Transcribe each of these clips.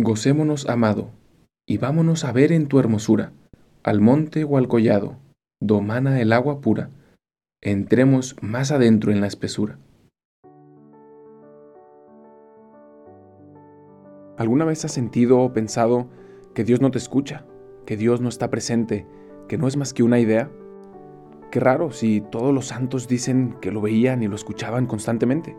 Gocémonos, amado, y vámonos a ver en tu hermosura, al monte o al collado, domana el agua pura, entremos más adentro en la espesura. ¿Alguna vez has sentido o pensado que Dios no te escucha, que Dios no está presente, que no es más que una idea? Qué raro si todos los santos dicen que lo veían y lo escuchaban constantemente.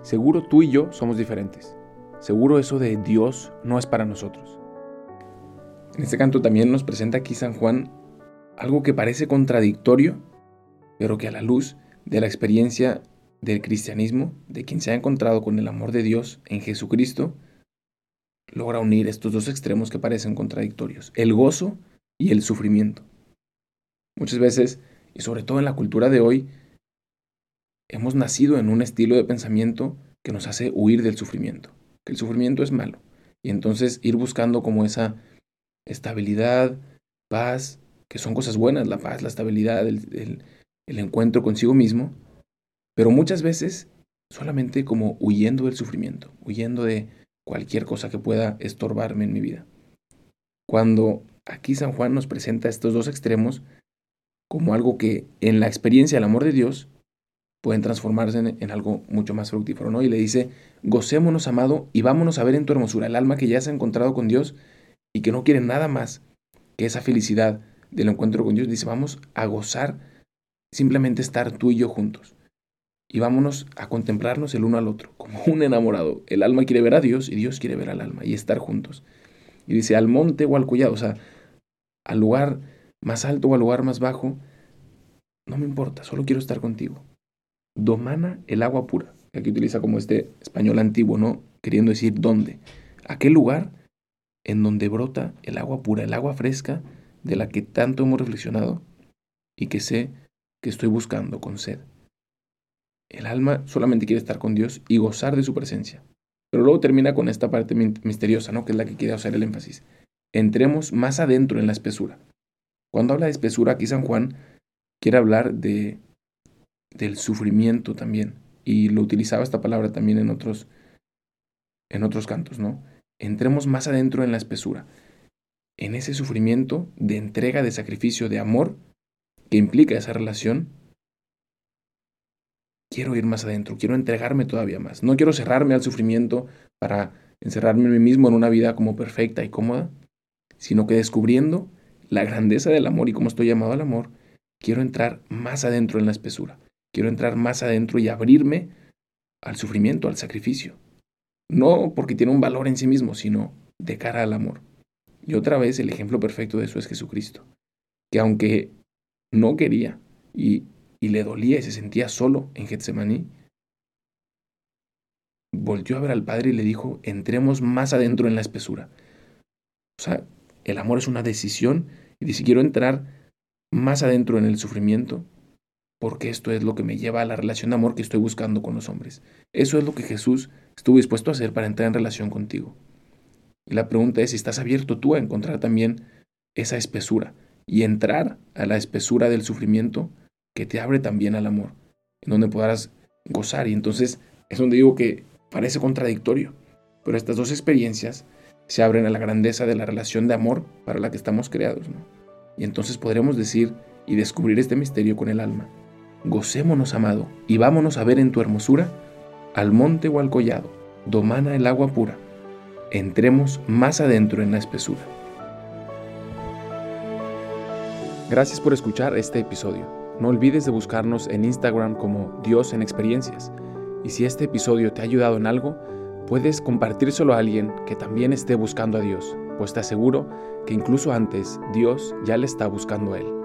Seguro tú y yo somos diferentes. Seguro eso de Dios no es para nosotros. En este canto también nos presenta aquí San Juan algo que parece contradictorio, pero que a la luz de la experiencia del cristianismo, de quien se ha encontrado con el amor de Dios en Jesucristo, logra unir estos dos extremos que parecen contradictorios, el gozo y el sufrimiento. Muchas veces, y sobre todo en la cultura de hoy, hemos nacido en un estilo de pensamiento que nos hace huir del sufrimiento que el sufrimiento es malo. Y entonces ir buscando como esa estabilidad, paz, que son cosas buenas, la paz, la estabilidad, el, el encuentro consigo mismo, pero muchas veces solamente como huyendo del sufrimiento, huyendo de cualquier cosa que pueda estorbarme en mi vida. Cuando aquí San Juan nos presenta estos dos extremos como algo que en la experiencia del amor de Dios pueden transformarse en, algo mucho más fructífero, ¿no? Y le dice, gocémonos, amado, y vámonos a ver en tu hermosura el alma que ya se ha encontrado con Dios y que no quiere nada más que esa felicidad del encuentro con Dios. Dice, vamos a gozar simplemente estar tú y yo juntos. Y vámonos a contemplarnos el uno al otro, como un enamorado. El alma quiere ver a Dios y Dios quiere ver al alma y estar juntos. Y dice, al monte o al collado, o sea, al lugar más alto o al lugar más bajo, no me importa, solo quiero estar contigo domana el agua pura. Aquí utiliza como este español antiguo, ¿no? Queriendo decir dónde. Aquel lugar en donde brota el agua pura, el agua fresca de la que tanto hemos reflexionado y que sé que estoy buscando con sed. El alma solamente quiere estar con Dios y gozar de su presencia. Pero luego termina con esta parte misteriosa, ¿no? Que es la que quiere hacer el énfasis. Entremos más adentro en la espesura. Cuando habla de espesura, aquí San Juan quiere hablar de del sufrimiento también. Y lo utilizaba esta palabra también en otros, en otros cantos, ¿no? Entremos más adentro en la espesura, en ese sufrimiento de entrega, de sacrificio, de amor que implica esa relación. Quiero ir más adentro, quiero entregarme todavía más. No quiero cerrarme al sufrimiento para encerrarme en mí mismo en una vida como perfecta y cómoda, sino que descubriendo la grandeza del amor y cómo estoy llamado al amor, quiero entrar más adentro en la espesura. Quiero entrar más adentro y abrirme al sufrimiento, al sacrificio. No porque tiene un valor en sí mismo, sino de cara al amor. Y otra vez el ejemplo perfecto de eso es Jesucristo, que aunque no quería y, le dolía y se sentía solo en Getsemaní, volvió a ver al Padre y le dijo, entremos más adentro en la espesura. O sea, el amor es una decisión y dice, quiero entrar más adentro en el sufrimiento, porque esto es lo que me lleva a la relación de amor que estoy buscando con los hombres. Eso es lo que Jesús estuvo dispuesto a hacer para entrar en relación contigo. Y la pregunta es si estás abierto tú a encontrar también esa espesura y entrar a la espesura del sufrimiento que te abre también al amor, en donde podrás gozar. Y entonces es donde digo que parece contradictorio, pero estas dos experiencias se abren a la grandeza de la relación de amor para la que estamos creados. Y entonces podremos decir y descubrir este misterio con el alma Gocémonos, amado, y vámonos a ver en tu hermosura al monte o al collado, domana el agua pura. Entremos más adentro en la espesura. Gracias por escuchar este episodio. No olvides de buscarnos en Instagram como Dios en Experiencias. Y si este episodio te ha ayudado en algo, puedes compartírselo a alguien que también esté buscando a Dios, pues te aseguro que incluso antes Dios ya le está buscando a él.